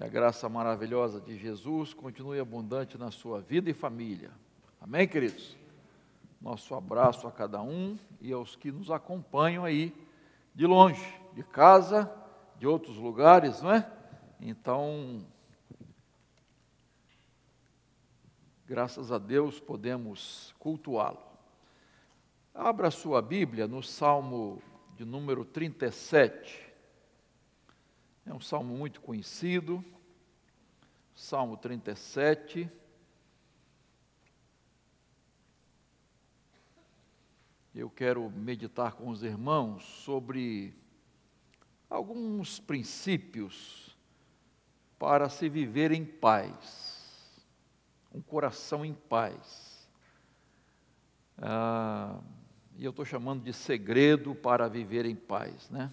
Que a graça maravilhosa de Jesus continue abundante na sua vida e família. Amém, queridos? Nosso abraço a cada um e aos que nos acompanham aí de longe, de casa, de outros lugares, não é? Então, graças a Deus podemos cultuá-lo. Abra sua Bíblia no Salmo de número 37. É um salmo muito conhecido. Salmo 37. Eu quero meditar com os irmãos sobre alguns princípios para se viver em paz, um coração em paz. Ah, e eu estou chamando de segredo para viver em paz, né?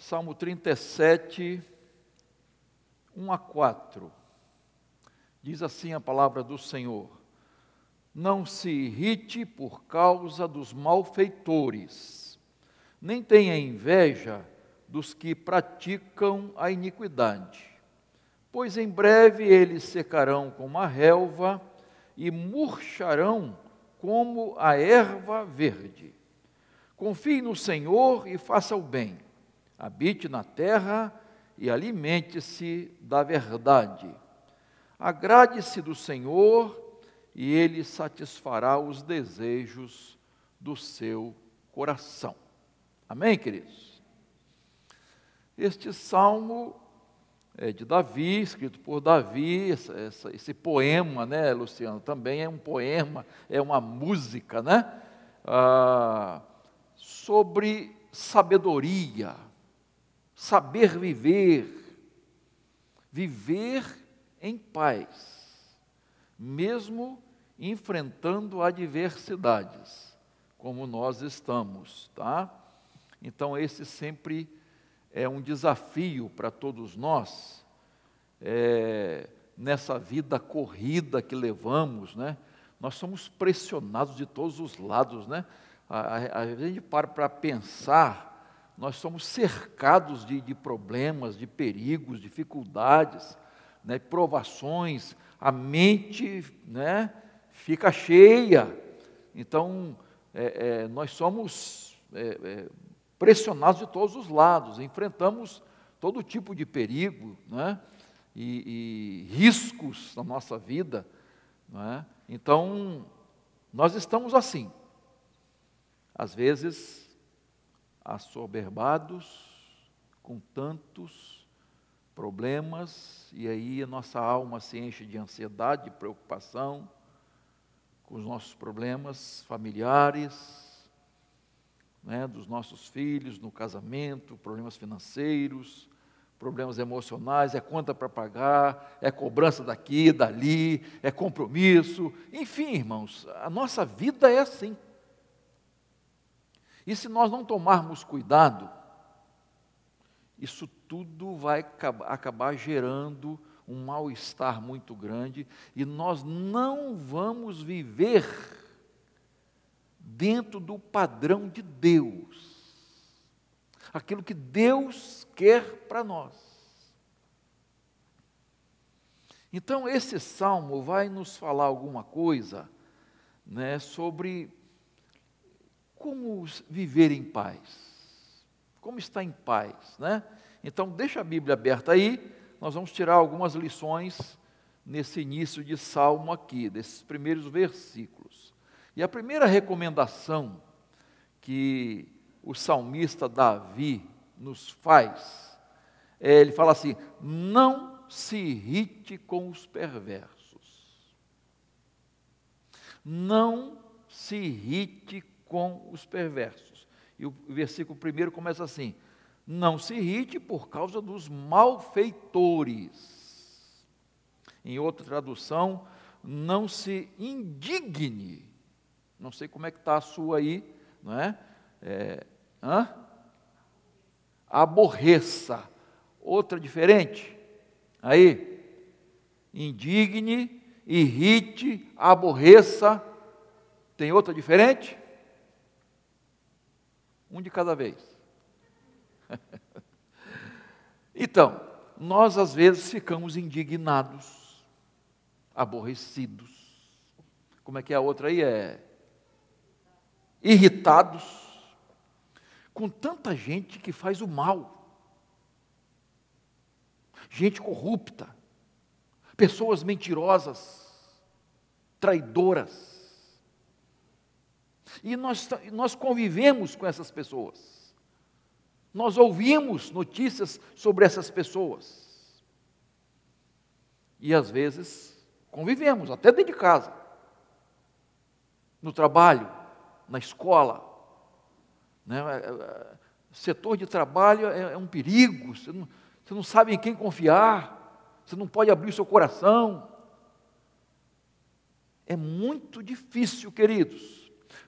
Salmo 37, 1 a 4. Diz assim a palavra do Senhor: Não se irrite por causa dos malfeitores, nem tenha inveja dos que praticam a iniquidade, pois em breve eles secarão como a relva e murcharão como a erva verde. Confie no Senhor e faça o bem. Habite na terra e alimente-se da verdade. Agrade-se do Senhor e ele satisfará os desejos do seu coração. Amém, queridos? Este salmo é, de Davi, escrito por Davi, essa, essa, esse poema, né, Luciano, também é um poema, é uma música, né, ah, sobre sabedoria, saber viver, viver em paz, mesmo enfrentando adversidades, como nós estamos, tá? Então, esse sempre é um desafio para todos nós, é, nessa vida corrida que levamos, né? Nós somos pressionados de todos os lados, né? A, a, a gente para para pensar, nós somos cercados de, de problemas, de perigos, dificuldades, né? provações, a mente, né? Fica cheia. Então, é, é, nós somos é, é pressionados de todos os lados, enfrentamos todo tipo de perigo né? e, e riscos na nossa vida. Né? Então, nós estamos assim, às vezes assoberbados com tantos problemas, e aí a nossa alma se enche de ansiedade, de preocupação com os nossos problemas familiares, né, dos nossos filhos no casamento, problemas financeiros, problemas emocionais, é conta para pagar, é cobrança daqui, dali, é compromisso, enfim, irmãos, a nossa vida é assim. E se nós não tomarmos cuidado, isso tudo vai acabar gerando um mal-estar muito grande e nós não vamos viver dentro do padrão de Deus. Aquilo que Deus quer para nós. Então, esse salmo vai nos falar alguma coisa né, sobre como viver em paz, como estar em paz. Né? Então, deixa a Bíblia aberta aí, nós vamos tirar algumas lições nesse início de salmo aqui, desses primeiros versículos. E a primeira recomendação que o salmista Davi nos faz, é, ele fala assim: não se irrite com os perversos. Não se irrite com os perversos. E o versículo primeiro começa assim: não se irrite por causa dos malfeitores. Em outra tradução, não se indigne não sei como é que está a sua aí, não é? é hã? Aborreça. Outra diferente? Aí. Indigne, irrite, aborreça. Tem outra diferente? Um de cada vez. Então, nós às vezes ficamos indignados, aborrecidos. Como é que é a outra aí? É irritados com tanta gente que faz o mal. Gente corrupta, pessoas mentirosas, traidoras. E nós, nós convivemos com essas pessoas. Nós ouvimos notícias sobre essas pessoas. E às vezes convivemos, até dentro de casa, no trabalho, na escola. Né? É, é, setor de trabalho é, é um perigo, você não, você não sabe em quem confiar, você não pode abrir o seu coração. É muito difícil, queridos.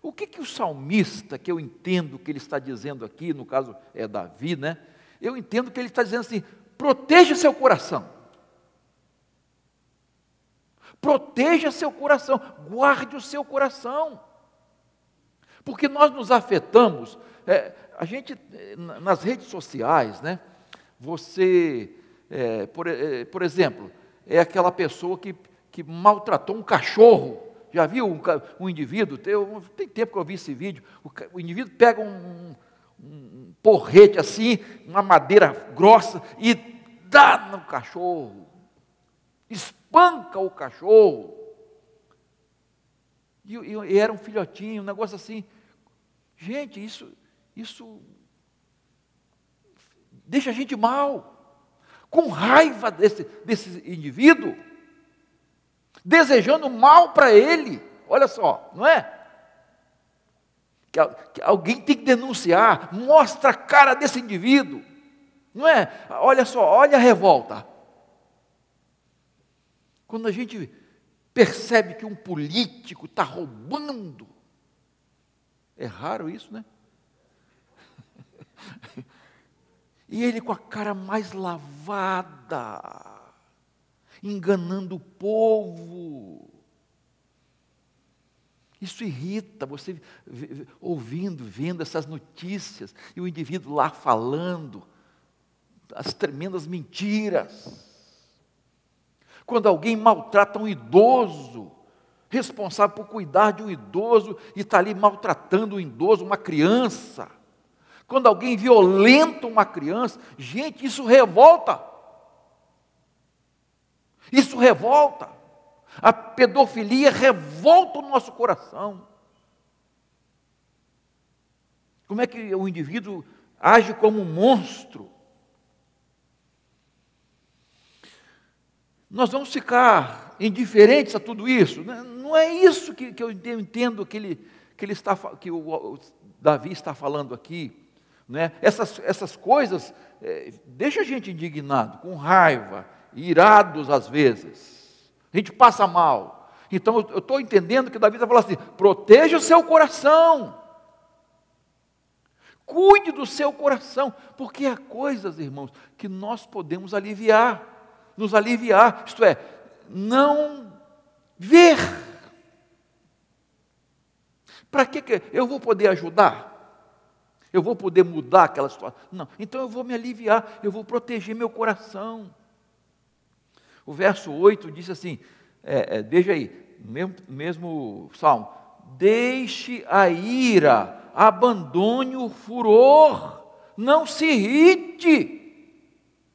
O que, que o salmista, que eu entendo que ele está dizendo aqui, no caso é Davi, né? Eu entendo que ele está dizendo assim: proteja seu coração. Proteja seu coração, guarde o seu coração. Porque nós nos afetamos, é, a gente, nas redes sociais, né? Você, é, por, é, por exemplo, é aquela pessoa que, que maltratou um cachorro já viu um, um indivíduo? Tem, tem, tempo que eu vi esse vídeo. O, o indivíduo pega um, um, porrete assim, uma madeira grossa e dá no cachorro. Espanca o cachorro. E, e era um filhotinho, um negócio assim. Gente, isso, isso deixa a gente mal, com raiva desse, desse indivíduo desejando mal para ele. Olha só, não é? Que, alguém tem que denunciar, mostra a cara desse indivíduo. Não é? Olha só, olha a revolta. Quando a gente percebe que um político está roubando, é raro isso, né? E ele com a cara mais lavada, enganando o povo. Isso irrita você ouvindo, vendo essas notícias, e o indivíduo lá falando as tremendas mentiras. Quando alguém maltrata um idoso, responsável por cuidar de um idoso, e está ali maltratando um idoso, uma criança. Quando alguém violenta uma criança, gente, isso revolta. Isso revolta. A pedofilia revolta o nosso coração. Como é que o indivíduo age como um monstro? Nós vamos ficar indiferentes a tudo isso? Não é isso que, que eu entendo que, ele, que, ele está, que o, o Davi está falando aqui. Né? Essas, essas coisas é, deixam a gente indignado, com raiva, irados às vezes. A gente passa mal. Então eu estou entendendo que Davi está falando assim: proteja o seu coração. Cuide do seu coração, porque há coisas, irmãos, que nós podemos aliviar, nos aliviar, isto é, não ver. Para que, que eu vou poder ajudar? Eu vou poder mudar aquela situação? Não, então eu vou me aliviar, eu vou proteger meu coração. O verso 8 diz assim: é, é, veja aí, mesmo, mesmo salmo, deixe a ira, abandone o furor, não se irrite,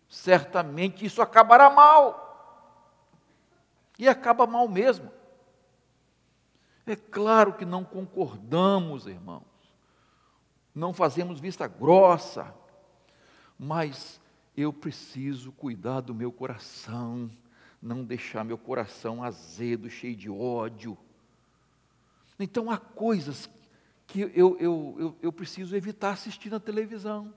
certamente isso acabará mal, e acaba mal mesmo. É claro que não concordamos, irmãos, não fazemos vista grossa, mas eu preciso cuidar do meu coração, não deixar meu coração azedo, cheio de ódio. Então há coisas que eu, eu, eu, eu preciso evitar assistir na televisão.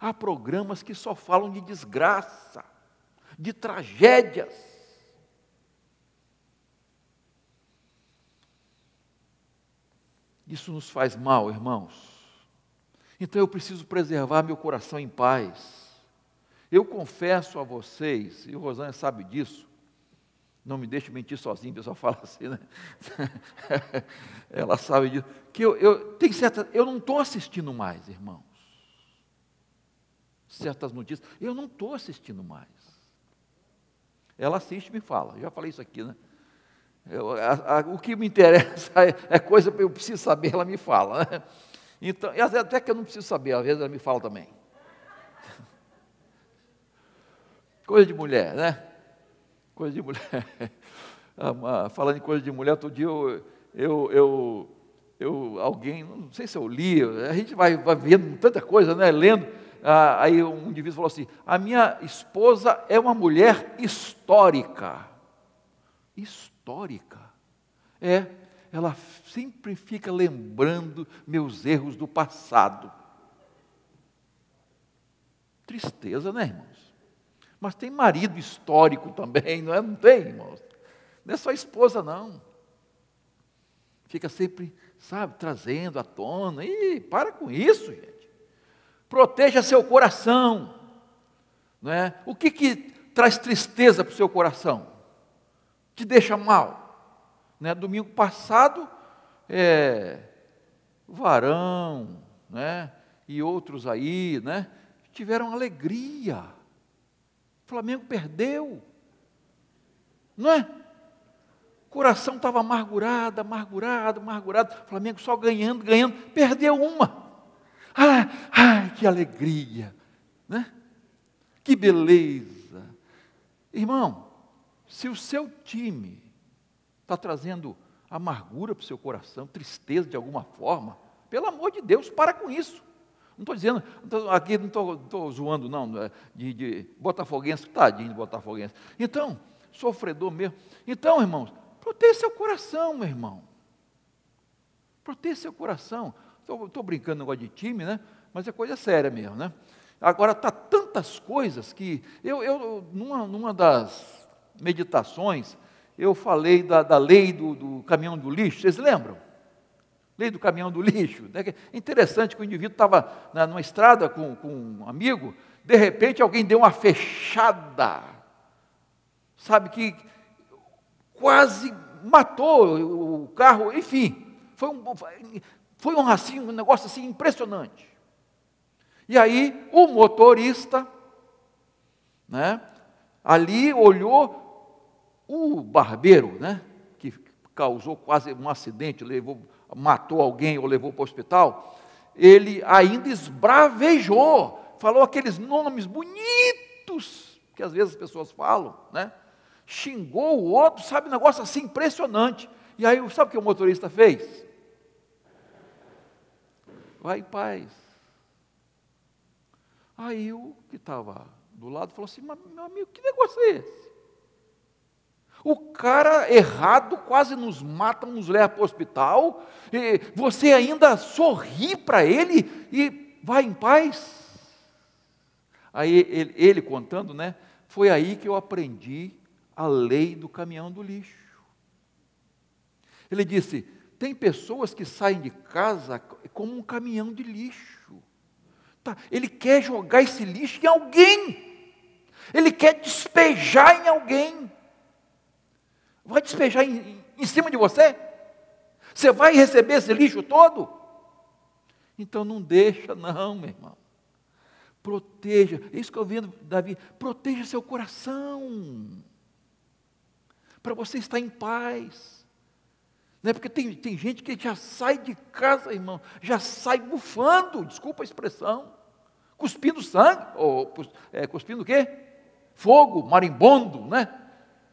Há programas que só falam de desgraça, de tragédias. Isso nos faz mal, irmãos. Então eu preciso preservar meu coração em paz. Eu confesso a vocês, e o Rosânia sabe disso, não me deixe mentir sozinho, o pessoal fala assim, né? Ela sabe disso, que eu, eu, tem certa, eu não estou assistindo mais, irmãos. certas notícias. Eu não estou assistindo mais. Ela assiste e me fala. Já falei isso aqui, né? Eu, a, a, o que me interessa é, é coisa que eu preciso saber, ela me fala. Né? Então, até que eu não preciso saber, às vezes ela me fala também. Coisa de mulher, né? Coisa de mulher. Ah, falando em coisa de mulher, outro dia eu, eu, eu, eu, alguém, não sei se eu li, a gente vai, vai vendo tanta coisa, né? Lendo. Ah, aí um indivíduo falou assim: a minha esposa é uma mulher histórica. Histórica. É, ela sempre fica lembrando meus erros do passado. Tristeza, né, irmãos? Mas tem marido histórico também, não é? Não tem, irmãos? Não é só esposa, não. Fica sempre, sabe, trazendo à tona. E para com isso, gente. Proteja seu coração. Não é? O que, que traz tristeza para o seu coração? Te deixa mal? Né? Domingo passado, é, Varão né? e outros aí né? tiveram alegria. Flamengo perdeu. Não é? O coração estava amargurado, amargurado, amargurado. Flamengo só ganhando, ganhando. Perdeu uma. Ai, ai, que alegria. Né? Que beleza. Irmão, se o seu time está trazendo amargura para o seu coração, tristeza de alguma forma, pelo amor de Deus, para com isso. Não estou dizendo, aqui não estou zoando, não, é, de, de botafoguense, tadinho de botafoguense. Então, sofredor mesmo. Então, irmãos, proteja seu coração, meu irmão. Proteja seu coração. Estou brincando negócio de time, né? Mas é coisa séria mesmo, né? Agora, está tantas coisas que. Eu, eu numa, numa das meditações, eu falei da, da lei do, do, caminhão do lixo, vocês lembram? Lei do caminhão do lixo. Né? Interessante que o indivíduo estava numa estrada com, com um amigo, de repente alguém deu uma fechada, sabe, que quase matou o carro, enfim, foi um, foi um, assim, um negócio assim impressionante. E aí o motorista, né, ali olhou o barbeiro, né, que causou quase um acidente, levou, matou alguém ou levou para o hospital, ele ainda esbravejou, falou aqueles nomes bonitos que às vezes as pessoas falam, né? Xingou o outro, sabe, um negócio assim impressionante. E aí, sabe o que o motorista fez? Vai em paz. Aí o que estava do lado falou assim: meu amigo, que negócio é esse? O cara errado quase nos mata, nos leva para o hospital, e você ainda sorri para ele e vai em paz. Aí ele, ele, contando, né? Foi aí que eu aprendi a lei do caminhão do lixo. Ele disse: tem pessoas que saem de casa como um caminhão de lixo. Tá, ele quer jogar esse lixo em alguém. Ele quer despejar em alguém vai despejar em, em cima de você? Você vai receber esse lixo todo? Então não deixa, não, meu irmão. Proteja, é isso que eu vendo, Davi, proteja seu coração, para você estar em paz. Não é porque tem, tem gente que já sai de casa, irmão, já sai bufando, desculpa a expressão, cuspindo sangue, ou é, cuspindo o quê? Fogo, marimbondo, né?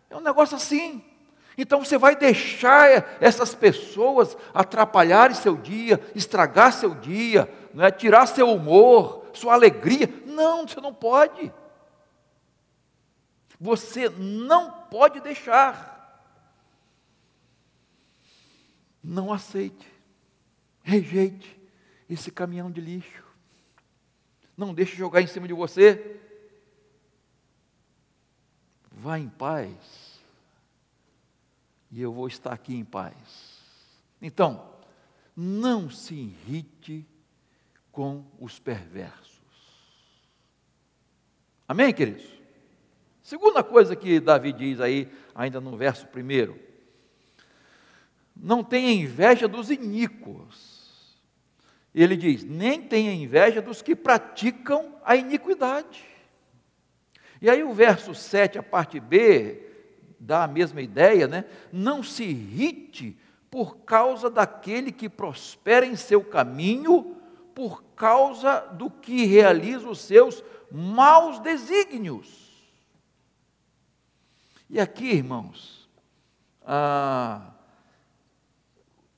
É um negócio assim. Então você vai deixar essas pessoas atrapalharem seu dia, estragar seu dia, é? tirar seu humor, sua alegria. Não, você não pode. Você não pode deixar. Não aceite, rejeite esse caminhão de lixo. Não deixe jogar em cima de você. Vá em paz e eu vou estar aqui em paz. Então, não se irrite com os perversos. Amém, queridos? Segunda coisa que Davi diz aí, ainda no verso primeiro: não tenha inveja dos iníquos. ele diz: nem tenha inveja dos que praticam a iniquidade. E aí o verso 7, a parte B, dá a mesma ideia, né? Não se irrite por causa daquele que prospera em seu caminho, por causa do que realiza os seus maus desígnios. E aqui, irmãos,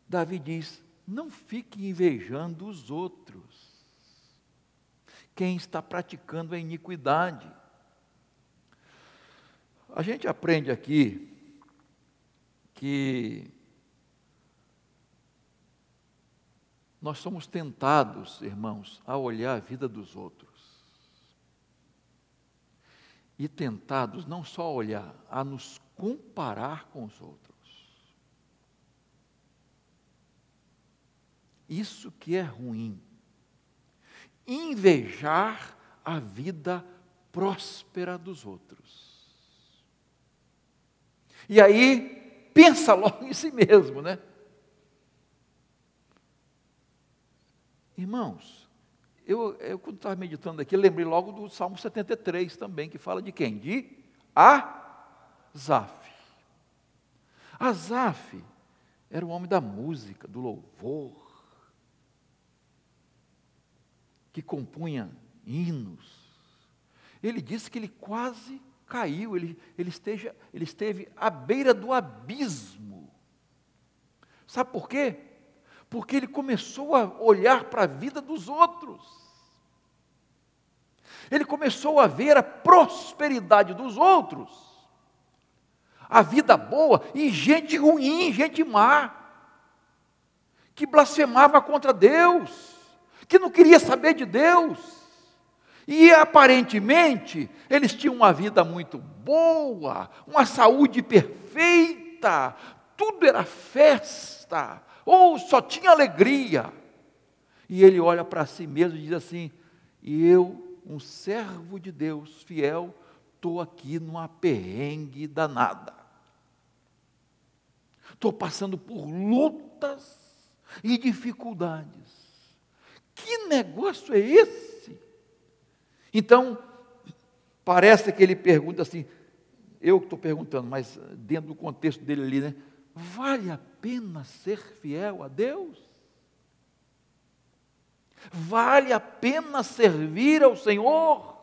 Davi diz: não fique invejando os outros. Quem está praticando a iniquidade. A gente aprende aqui que nós somos tentados, irmãos, a olhar a vida dos outros. E tentados não só a olhar, a nos comparar com os outros. Isso que é ruim. Invejar a vida próspera dos outros. E aí, pensa logo em si mesmo, né? Irmãos, eu, eu quando estava meditando aqui, lembrei logo do Salmo 73 também, que fala de quem? De Azaf. Azaf era o homem da música, do louvor, que compunha hinos. Ele disse que ele quase caiu, ele, ele, esteja, ele esteve à beira do abismo. Sabe por quê? Porque ele começou a olhar para a vida dos outros. Ele começou a ver a prosperidade dos outros, a vida boa e gente ruim, gente má, que blasfemava contra Deus que não queria saber de Deus. E aparentemente eles tinham uma vida muito boa, uma saúde perfeita, tudo era festa, ou só tinha alegria. E ele olha para si mesmo e diz assim: eu, um servo de Deus fiel, estou aqui numa perrengue danada. Estou passando por lutas e dificuldades. Que negócio é esse? Então, parece que ele pergunta assim, eu que estou perguntando, mas dentro do contexto dele ali, né? Vale a pena ser fiel a Deus? Vale a pena servir ao Senhor?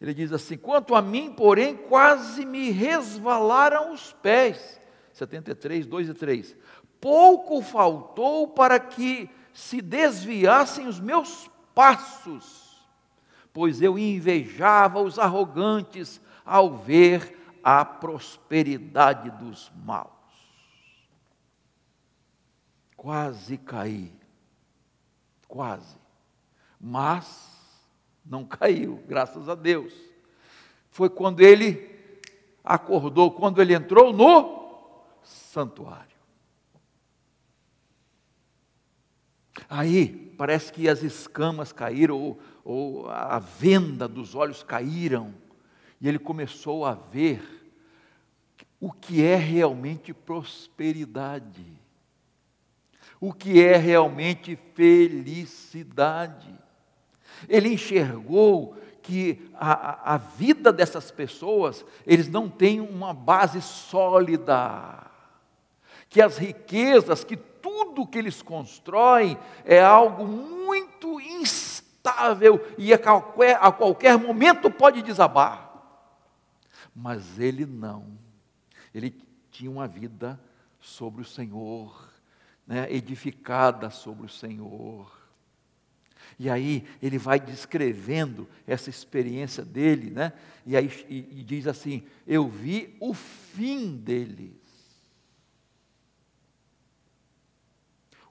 Ele diz assim: quanto a mim, porém, quase me resvalaram os pés. 73, 2 e 3 pouco faltou para que se desviassem os meus passos, pois eu invejava os arrogantes ao ver a prosperidade dos maus. Quase caí, quase, mas não caiu, graças a Deus. Foi quando ele acordou, quando ele entrou no santuário. Aí parece que as escamas caíram, ou, ou a venda dos olhos caíram, e ele começou a ver o que é realmente prosperidade, o que é realmente felicidade. Ele enxergou que a, a vida dessas pessoas, eles não têm uma base sólida, que as riquezas, que tudo que eles constroem é algo muito instável e a qualquer, a qualquer momento pode desabar. Mas ele não. Ele tinha uma vida sobre o Senhor, né, edificada sobre o Senhor. E aí ele vai descrevendo essa experiência dele, né? E aí e, e diz assim: eu vi o fim dele.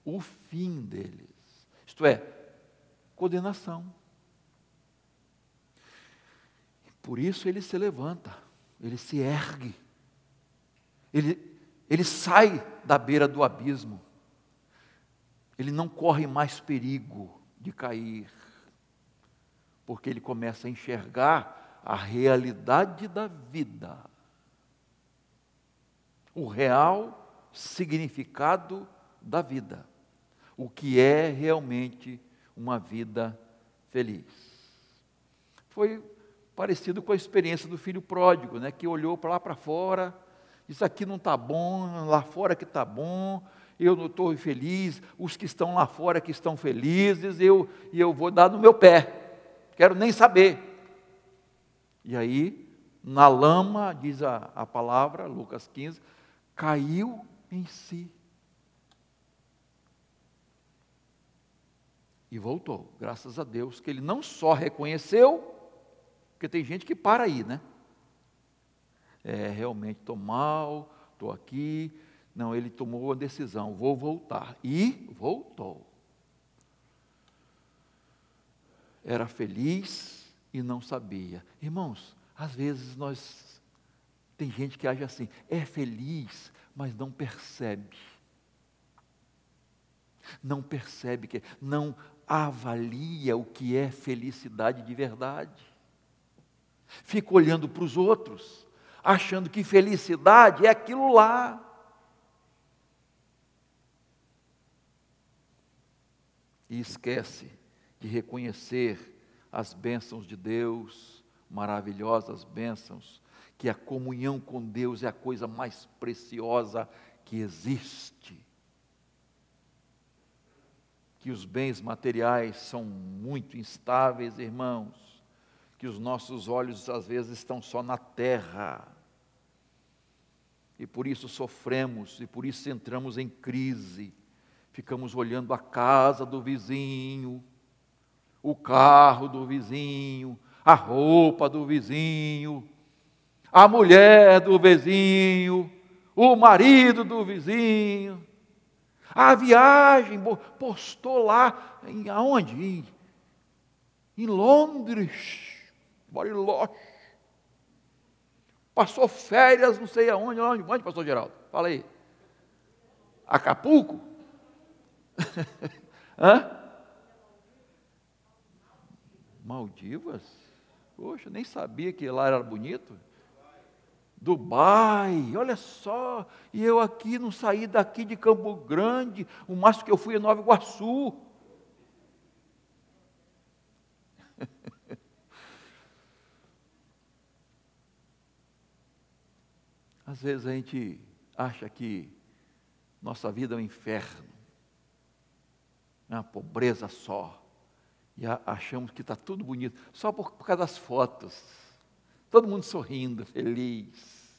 O fim deles. Isto é, condenação. Por isso ele se levanta, ele se ergue, ele, ele sai da beira do abismo, ele não corre mais perigo de cair, porque ele começa a enxergar a realidade da vida, o real significado da vida. O que é realmente uma vida feliz. Foi parecido com a experiência do filho pródigo, né, que olhou para lá para fora, disse: aqui não está bom, lá fora que está bom, eu não estou feliz, os que estão lá fora que estão felizes, eu, e eu vou dar no meu pé, quero nem saber. E aí, na lama, diz a, a palavra, Lucas 15, caiu em si. E voltou, graças a Deus, que ele não só reconheceu, porque tem gente que para aí, né? É, realmente estou mal, estou aqui, não, ele tomou a decisão, vou voltar. E voltou. Era feliz e não sabia. Irmãos, às vezes nós. Tem gente que age assim, é feliz, mas não percebe. Não percebe que. Não avalia o que é felicidade de verdade. Fica olhando para os outros, achando que felicidade é aquilo lá. e esquece de reconhecer as bênçãos de Deus, maravilhosas bênçãos, que a comunhão com Deus é a coisa mais preciosa que existe. Que os bens materiais são muito instáveis, irmãos, que os nossos olhos às vezes estão só na terra. E por isso sofremos, e por isso entramos em crise ficamos olhando a casa do vizinho, o carro do vizinho, a roupa do vizinho, a mulher do vizinho, o marido do vizinho, a viagem, postou lá, em, aonde? Em, em Londres, Bariloche. Passou férias, não sei aonde, onde, onde, pastor Geraldo? Fala aí. Acapulco? Hã? Maldivas? Poxa, nem sabia que lá era bonito. Dubai, olha só, e eu aqui não saí daqui de Campo Grande, o máximo que eu fui é Nova Iguaçu. Às vezes a gente acha que nossa vida é um inferno uma pobreza só. E achamos que está tudo bonito, só por, por causa das fotos. Todo mundo sorrindo, feliz.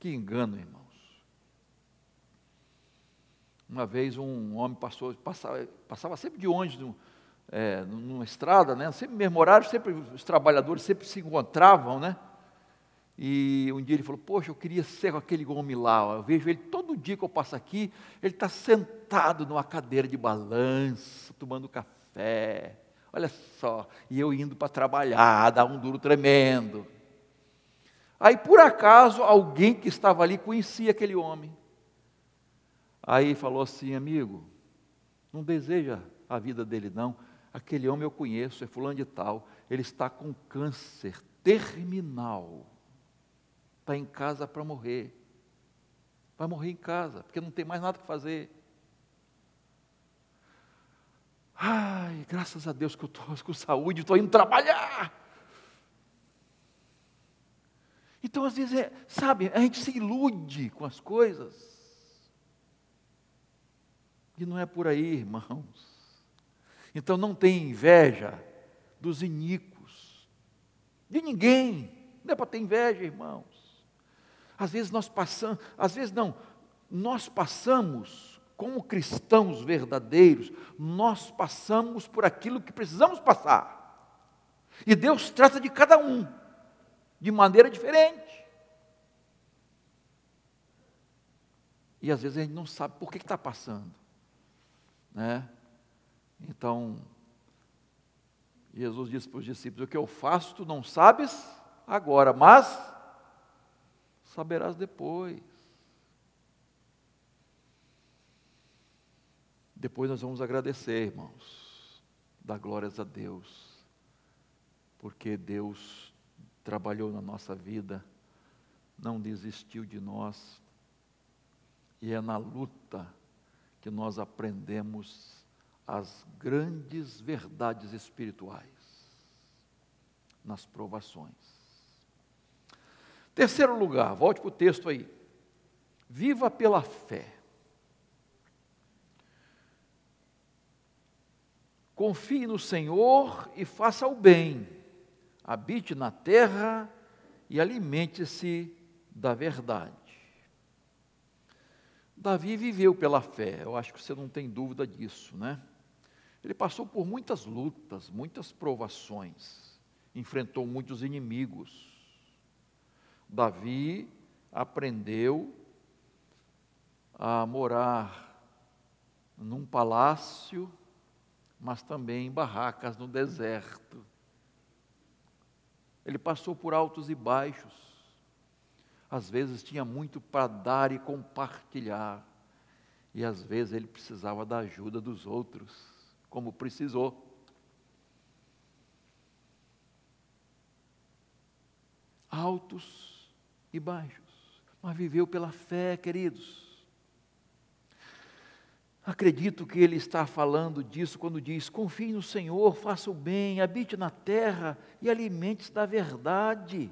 Que engano, irmãos. Uma vez um homem passou, passava, passava sempre de ônibus é, numa estrada, né? sempre mesmo horário, sempre os trabalhadores sempre se encontravam, né? E um dia ele falou: Poxa, eu queria ser aquele homem lá. Eu vejo ele todo dia que eu passo aqui, ele está sentado numa cadeira de balanço, tomando café. Olha só, e eu indo para trabalhar, dar um duro tremendo. Aí, por acaso, alguém que estava ali conhecia aquele homem. Aí falou assim: Amigo, não deseja a vida dele, não. Aquele homem eu conheço, é fulano de tal. Ele está com câncer terminal está em casa para morrer. Vai morrer em casa, porque não tem mais nada que fazer. Ai, graças a Deus que eu estou com saúde, estou indo trabalhar. Então, às vezes, é, sabe, a gente se ilude com as coisas. E não é por aí, irmãos. Então, não tem inveja dos iníquos, de ninguém. Não é para ter inveja, irmãos. Às vezes nós passamos, às vezes não, nós passamos, como cristãos verdadeiros, nós passamos por aquilo que precisamos passar. E Deus trata de cada um, de maneira diferente. E às vezes a gente não sabe por que está passando. Né? Então, Jesus disse para os discípulos: O que eu faço, tu não sabes agora, mas saberás depois. Depois nós vamos agradecer, irmãos, dar glórias a Deus, porque Deus trabalhou na nossa vida, não desistiu de nós, e é na luta que nós aprendemos as grandes verdades espirituais nas provações. Terceiro lugar, volte para o texto aí. Viva pela fé. Confie no Senhor e faça o bem. Habite na terra e alimente-se da verdade. Davi viveu pela fé, eu acho que você não tem dúvida disso, né? Ele passou por muitas lutas, muitas provações, enfrentou muitos inimigos. Davi aprendeu a morar num palácio, mas também em barracas no deserto. Ele passou por altos e baixos. Às vezes tinha muito para dar e compartilhar, e às vezes ele precisava da ajuda dos outros, como precisou. Altos e baixos, mas viveu pela fé, queridos. Acredito que ele está falando disso quando diz: confie no Senhor, faça o bem, habite na terra e alimente-se da verdade.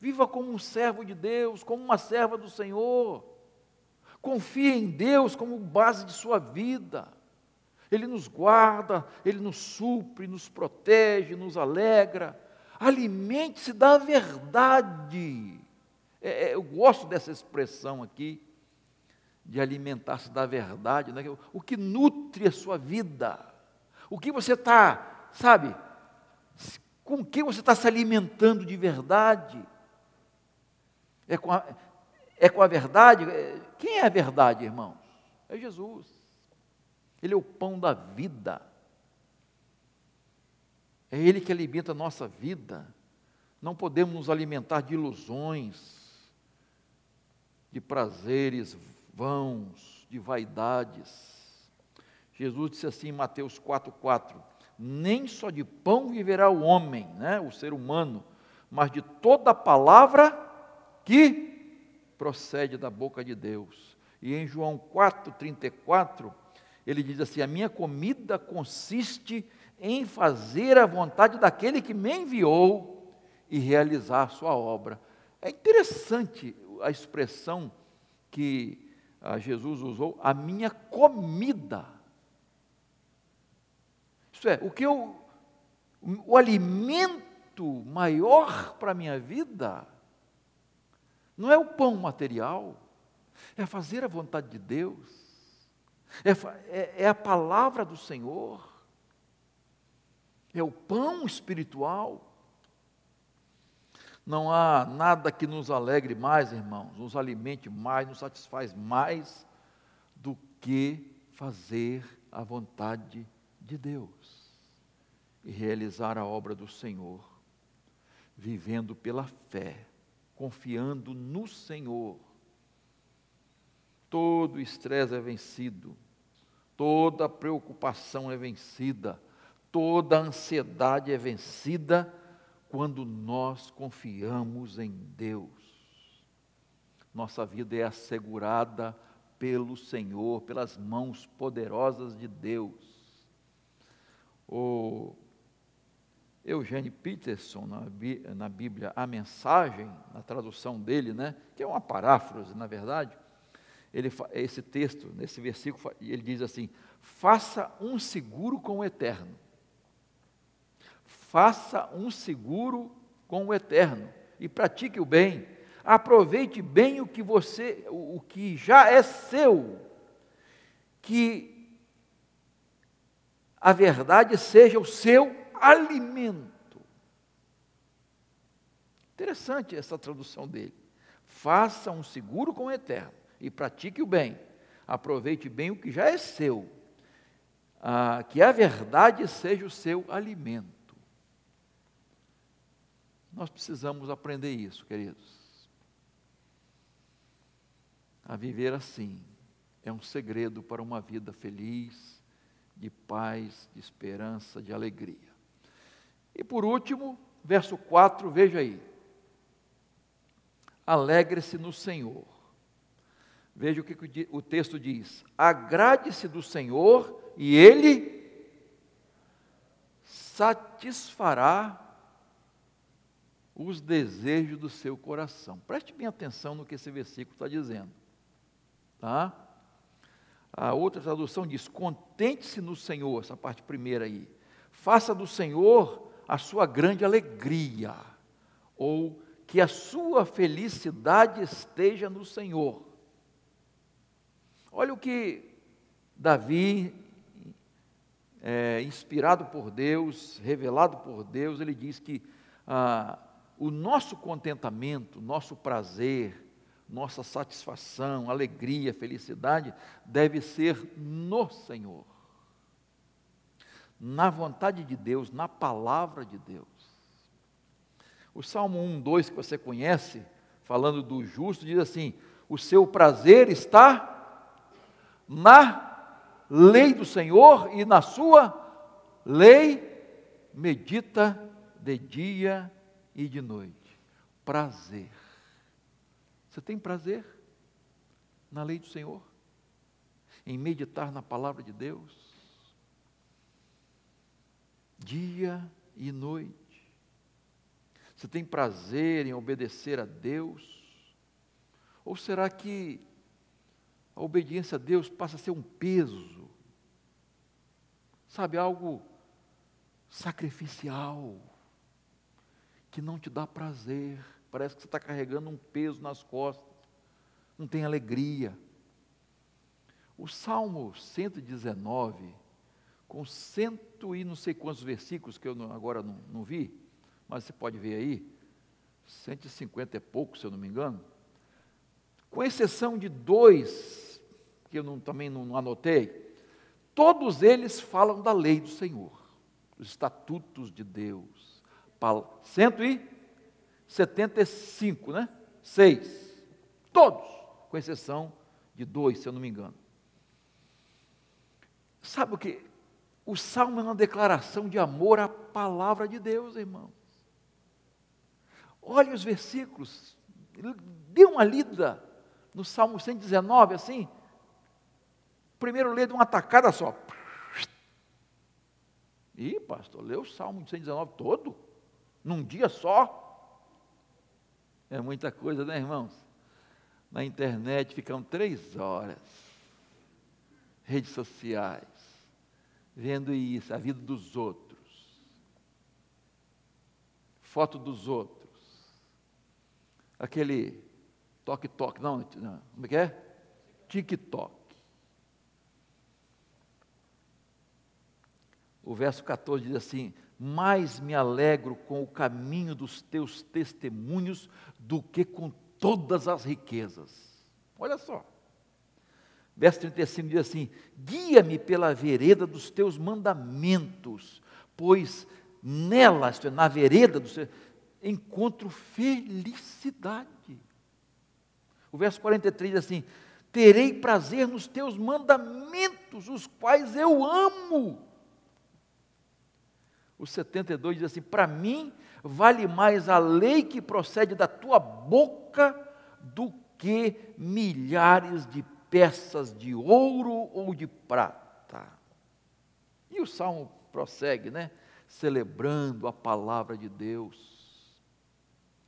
Viva como um servo de Deus, como uma serva do Senhor. Confie em Deus como base de sua vida. Ele nos guarda, ele nos supre, nos protege, nos alegra. Alimente-se da verdade. É, é eu gosto dessa expressão aqui de alimentar-se da verdade, né? o que nutre a sua vida, o que você está, sabe, com que você está se alimentando de verdade, é com, a, é com a verdade, quem é a verdade, irmãos? É Jesus, Ele é o pão da vida, é Ele que alimenta a nossa vida, não podemos nos alimentar de ilusões, de prazeres vãos, de vaidades. Jesus disse assim em Mateus 4,4: Nem só de pão viverá o homem, né, o ser humano, mas de toda palavra que procede da boca de Deus. E em João 4,34, ele diz assim: A minha comida consiste em fazer a vontade daquele que me enviou e realizar a sua obra. É interessante a expressão que Jesus usou a minha comida. Isso é, o que eu, o alimento maior para a minha vida não é o pão material, é fazer a vontade de Deus, é, é, é a palavra do Senhor, é o pão espiritual. Não há nada que nos alegre mais, irmãos, nos alimente mais, nos satisfaz mais do que fazer a vontade de Deus e realizar a obra do Senhor, vivendo pela fé, confiando no Senhor. Todo estresse é vencido, toda preocupação é vencida, toda ansiedade é vencida quando nós confiamos em Deus. Nossa vida é assegurada pelo Senhor, pelas mãos poderosas de Deus. O Eugênio Peterson, na Bíblia, a mensagem, na tradução dele, né, que é uma paráfrase, na verdade, ele, esse texto, nesse versículo, ele diz assim: faça um seguro com o eterno faça um seguro com o eterno e pratique o bem. Aproveite bem o que você, o que já é seu. Que a verdade seja o seu alimento. Interessante essa tradução dele. Faça um seguro com o eterno e pratique o bem. Aproveite bem o que já é seu. Ah, que a verdade seja o seu alimento. Nós precisamos aprender isso, queridos. A viver assim é um segredo para uma vida feliz, de paz, de esperança, de alegria. E por último, verso 4, veja aí. Alegre-se no Senhor. Veja o que o texto diz: agrade-se do Senhor e Ele satisfará os desejos do seu coração. Preste bem atenção no que esse versículo está dizendo. Tá? A outra tradução diz: contente-se no Senhor, essa parte primeira aí. Faça do Senhor a sua grande alegria, ou que a sua felicidade esteja no Senhor. Olha o que Davi, é, inspirado por Deus, revelado por Deus, ele diz que ah, o nosso contentamento, nosso prazer, nossa satisfação, alegria, felicidade deve ser no Senhor, na vontade de Deus, na palavra de Deus. O Salmo 1, 2 que você conhece, falando do justo, diz assim: O seu prazer está na lei do Senhor e na sua lei medita de dia e de noite. Prazer. Você tem prazer na lei do Senhor? Em meditar na palavra de Deus? Dia e noite. Você tem prazer em obedecer a Deus? Ou será que a obediência a Deus passa a ser um peso? Sabe, algo sacrificial que não te dá prazer. Parece que você está carregando um peso nas costas, não tem alegria. O Salmo 119, com cento e não sei quantos versículos que eu não, agora não, não vi, mas você pode ver aí, 150 e pouco, se eu não me engano, com exceção de dois, que eu não, também não, não anotei, todos eles falam da lei do Senhor, dos estatutos de Deus 175, né? Seis. Todos, com exceção de dois, se eu não me engano. Sabe o que? O salmo é uma declaração de amor à palavra de Deus, irmãos. Olhe os versículos. Dê uma lida no Salmo 119, assim. Primeiro lê de uma tacada só. Ih, pastor, lê o Salmo 119 todo num dia só. É muita coisa, né, irmãos? Na internet ficam três horas, redes sociais, vendo isso, a vida dos outros, foto dos outros, aquele toque-toque, não, não, como é que é? TikTok. O verso 14 diz assim: mais me alegro com o caminho dos teus testemunhos do que com todas as riquezas. Olha só. Verso 35 diz assim: Guia-me pela vereda dos teus mandamentos, pois nela, é, na vereda do Senhor, encontro felicidade. O verso 43 diz assim: Terei prazer nos teus mandamentos, os quais eu amo o 72 diz assim: Para mim vale mais a lei que procede da tua boca do que milhares de peças de ouro ou de prata. E o salmo prossegue, né? Celebrando a palavra de Deus,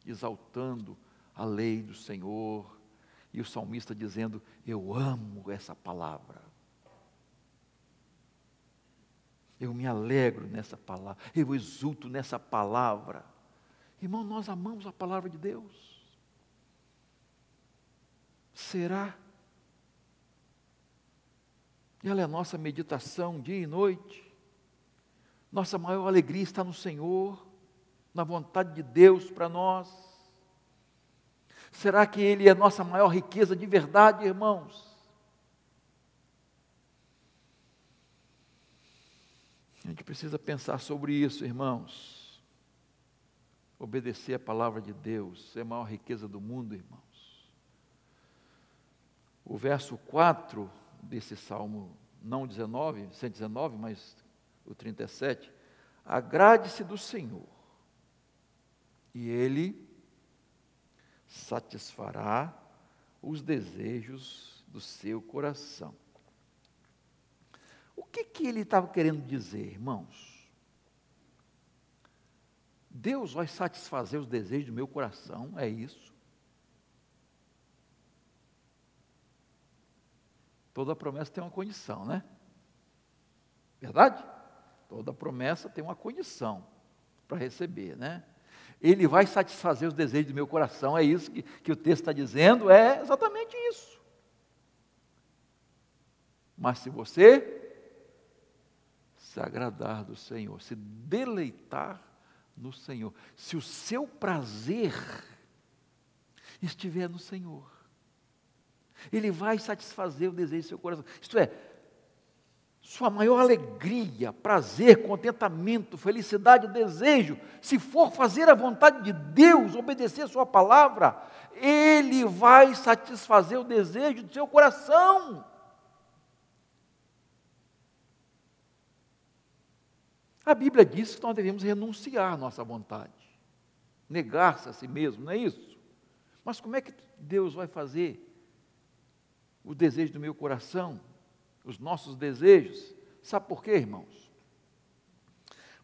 exaltando a lei do Senhor. E o salmista dizendo: Eu amo essa palavra. Eu me alegro nessa palavra, eu exulto nessa palavra. Irmão, nós amamos a palavra de Deus. Será? Ela é nossa meditação dia e noite. Nossa maior alegria está no Senhor, na vontade de Deus para nós. Será que Ele é nossa maior riqueza de verdade, irmãos? A gente precisa pensar sobre isso, irmãos. Obedecer a palavra de Deus é a maior riqueza do mundo, irmãos. O verso 4 desse salmo, não 19, 119, mas o 37, agrade-se do Senhor, e Ele satisfará os desejos do seu coração. O que, que ele estava querendo dizer, irmãos? Deus vai satisfazer os desejos do meu coração, é isso? Toda promessa tem uma condição, né? Verdade? Toda promessa tem uma condição para receber, né? Ele vai satisfazer os desejos do meu coração, é isso que, que o texto está dizendo, é exatamente isso. Mas se você se agradar do Senhor, se deleitar no Senhor, se o seu prazer estiver no Senhor, Ele vai satisfazer o desejo do seu coração. Isto é, sua maior alegria, prazer, contentamento, felicidade, desejo, se for fazer a vontade de Deus, obedecer a Sua palavra, Ele vai satisfazer o desejo do seu coração. A Bíblia diz que nós devemos renunciar à nossa vontade, negar-se a si mesmo, não é isso? Mas como é que Deus vai fazer o desejo do meu coração, os nossos desejos? Sabe por quê, irmãos?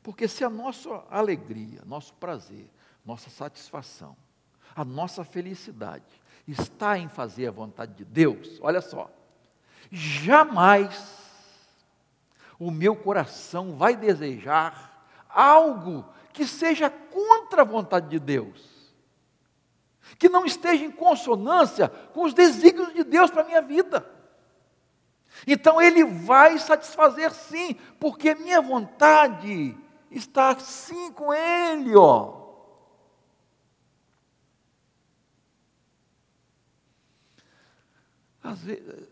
Porque se a nossa alegria, nosso prazer, nossa satisfação, a nossa felicidade está em fazer a vontade de Deus, olha só, jamais o meu coração vai desejar algo que seja contra a vontade de Deus, que não esteja em consonância com os desígnios de Deus para a minha vida. Então Ele vai satisfazer sim, porque minha vontade está sim com Ele, ó. Vezes,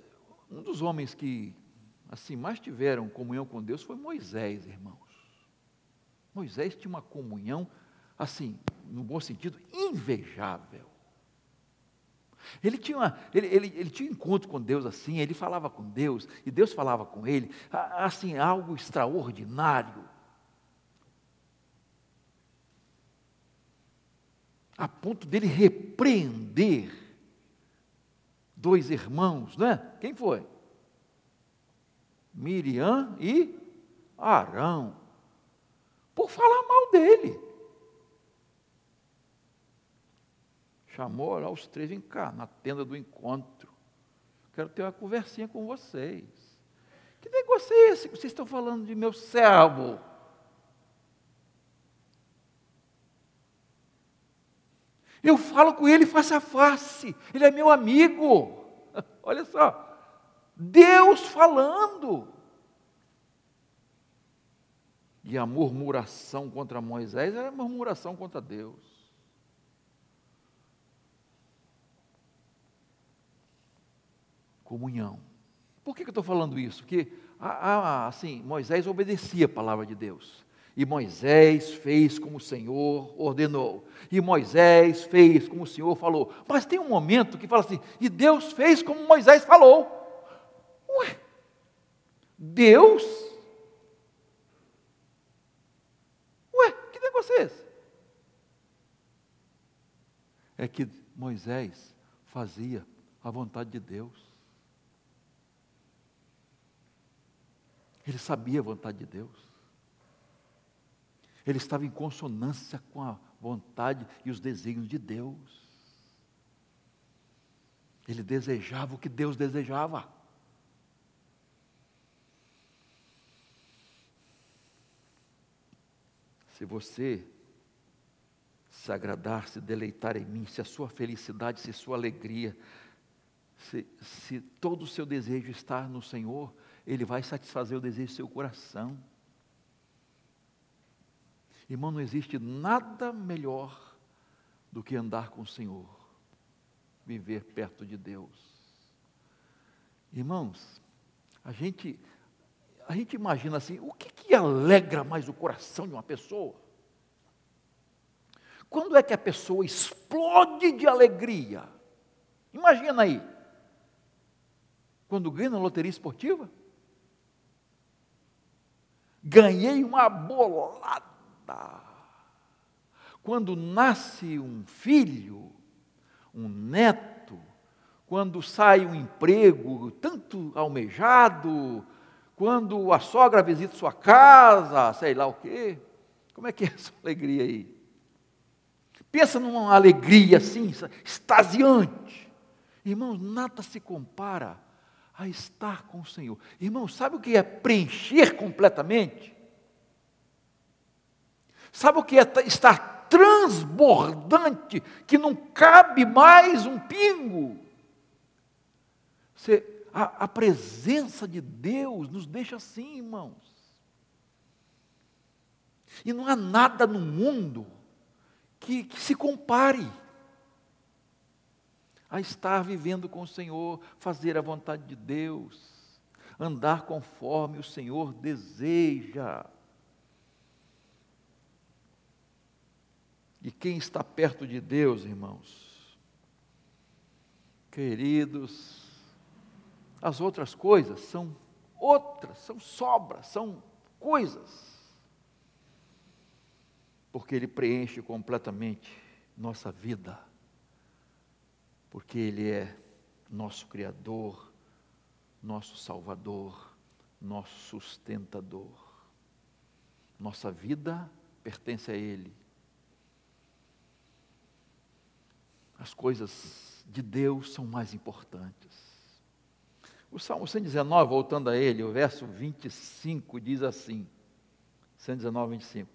um dos homens que assim, mais tiveram comunhão com Deus foi Moisés, irmãos. Moisés tinha uma comunhão, assim, no bom sentido, invejável. Ele tinha, uma, ele, ele, ele tinha um encontro com Deus assim, ele falava com Deus, e Deus falava com ele, assim, algo extraordinário. A ponto dele repreender dois irmãos, né? Quem foi? Miriam e Arão, por falar mal dele. Chamou lá os três, vem cá, na tenda do encontro. Quero ter uma conversinha com vocês. Que negócio é esse que vocês estão falando de meu servo? Eu falo com ele face a face, ele é meu amigo. Olha só, Deus falando. E a murmuração contra Moisés era murmuração contra Deus. Comunhão. Por que, eu estou falando isso? Porque, assim, Moisés obedecia a palavra de Deus. E Moisés fez como o Senhor ordenou. E Moisés fez como o Senhor falou. Mas tem um momento que fala assim: e Deus fez como Moisés falou. Ué, Deus? Ué, que negócio é esse? É que Moisés fazia a vontade de Deus. Ele sabia a vontade de Deus. Ele estava em consonância com a vontade e os desígnios de Deus. Ele desejava o que Deus desejava. Se você se agradar, se deleitar em mim, se a sua felicidade, se a sua alegria, se, se todo o seu desejo está no Senhor, Ele vai satisfazer o desejo do seu coração. Irmão, não existe nada melhor do que andar com o Senhor, viver perto de Deus. Irmãos, a gente a gente imagina assim, o que, que alegra mais o coração de uma pessoa? Quando é que a pessoa explode de alegria? Imagina aí. Quando ganha na loteria esportiva? Ganhei uma bolada. Quando nasce um filho, um neto, quando sai um emprego tanto almejado, quando a sogra visita sua casa, sei lá o quê. Como é que é essa alegria aí? Pensa numa alegria assim, extasiante. Irmãos, nada se compara a estar com o Senhor. Irmãos, sabe o que é preencher completamente? Sabe o que é estar transbordante, que não cabe mais um pingo? Você, a, a presença de Deus nos deixa assim, irmãos. E não há nada no mundo que, que se compare a estar vivendo com o Senhor, fazer a vontade de Deus, andar conforme o Senhor deseja. E quem está perto de Deus, irmãos, queridos, as outras coisas são outras, são sobras, são coisas. Porque Ele preenche completamente nossa vida. Porque Ele é nosso Criador, nosso Salvador, nosso sustentador. Nossa vida pertence a Ele. As coisas de Deus são mais importantes. O Salmo 119, voltando a ele, o verso 25 diz assim: 119, 25.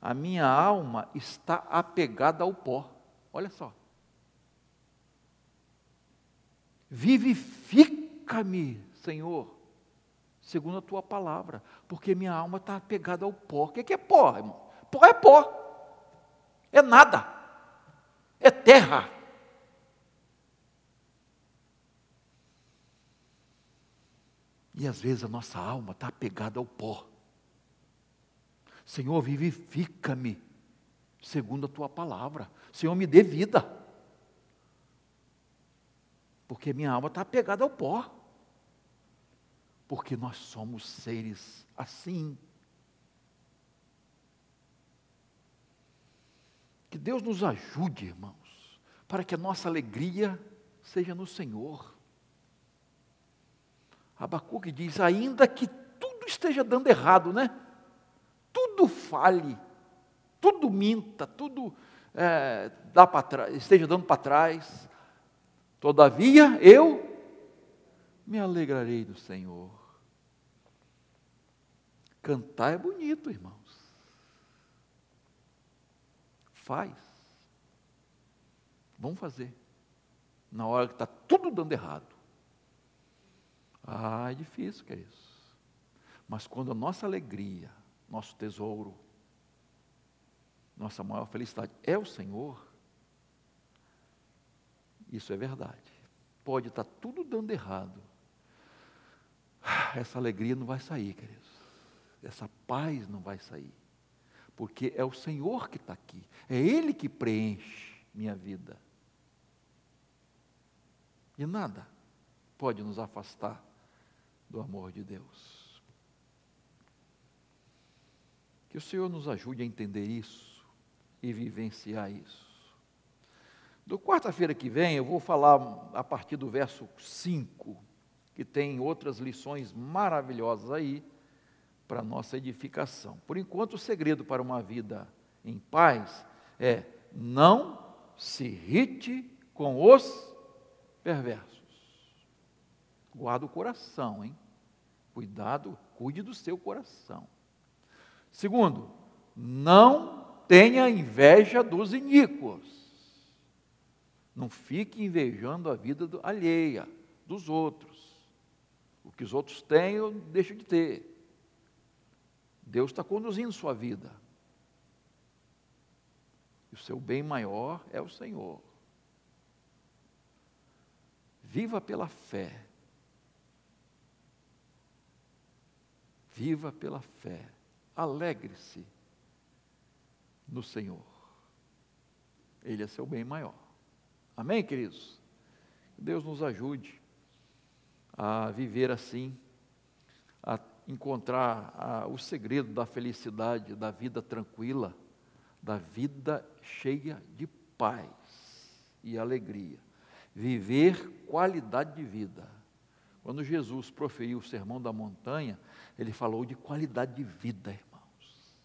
A minha alma está apegada ao pó. Olha só. Vivifica-me, Senhor, segundo a tua palavra, porque minha alma está apegada ao pó. O que é pó, irmão? Pó é pó, é nada, é terra. E às vezes a nossa alma está apegada ao pó. Senhor, vivifica-me segundo a tua palavra. Senhor, me dê vida. Porque minha alma está apegada ao pó. Porque nós somos seres assim. Que Deus nos ajude, irmãos, para que a nossa alegria seja no Senhor. Abacuque diz: ainda que tudo esteja dando errado, né? Tudo fale, tudo minta, tudo é, dá para esteja dando para trás. Todavia eu me alegrarei do Senhor. Cantar é bonito, irmãos. Faz. Vamos fazer. Na hora que está tudo dando errado. Ah, é difícil, queridos. Mas quando a nossa alegria, nosso tesouro, nossa maior felicidade é o Senhor, isso é verdade. Pode estar tudo dando errado. Essa alegria não vai sair, queridos. Essa paz não vai sair. Porque é o Senhor que está aqui. É Ele que preenche minha vida. E nada pode nos afastar do amor de Deus. Que o Senhor nos ajude a entender isso e vivenciar isso. Do quarta-feira que vem, eu vou falar a partir do verso 5, que tem outras lições maravilhosas aí para nossa edificação. Por enquanto, o segredo para uma vida em paz é não se irrite com os perversos. Guarda o coração, hein? Cuidado, cuide do seu coração. Segundo, não tenha inveja dos iníquos. Não fique invejando a vida do, alheia, dos outros. O que os outros têm, eu deixo de ter. Deus está conduzindo sua vida. E o seu bem maior é o Senhor. Viva pela fé. Viva pela fé. Alegre-se no Senhor. Ele é seu bem maior. Amém, queridos? Deus nos ajude a viver assim, a encontrar a, o segredo da felicidade, da vida tranquila, da vida cheia de paz e alegria. Viver qualidade de vida. Quando Jesus proferiu o sermão da montanha, ele falou de qualidade de vida, irmãos.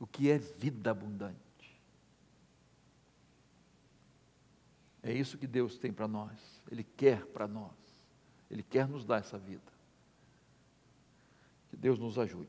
O que é vida abundante? É isso que Deus tem para nós. Ele quer para nós. Ele quer nos dar essa vida. Que Deus nos ajude.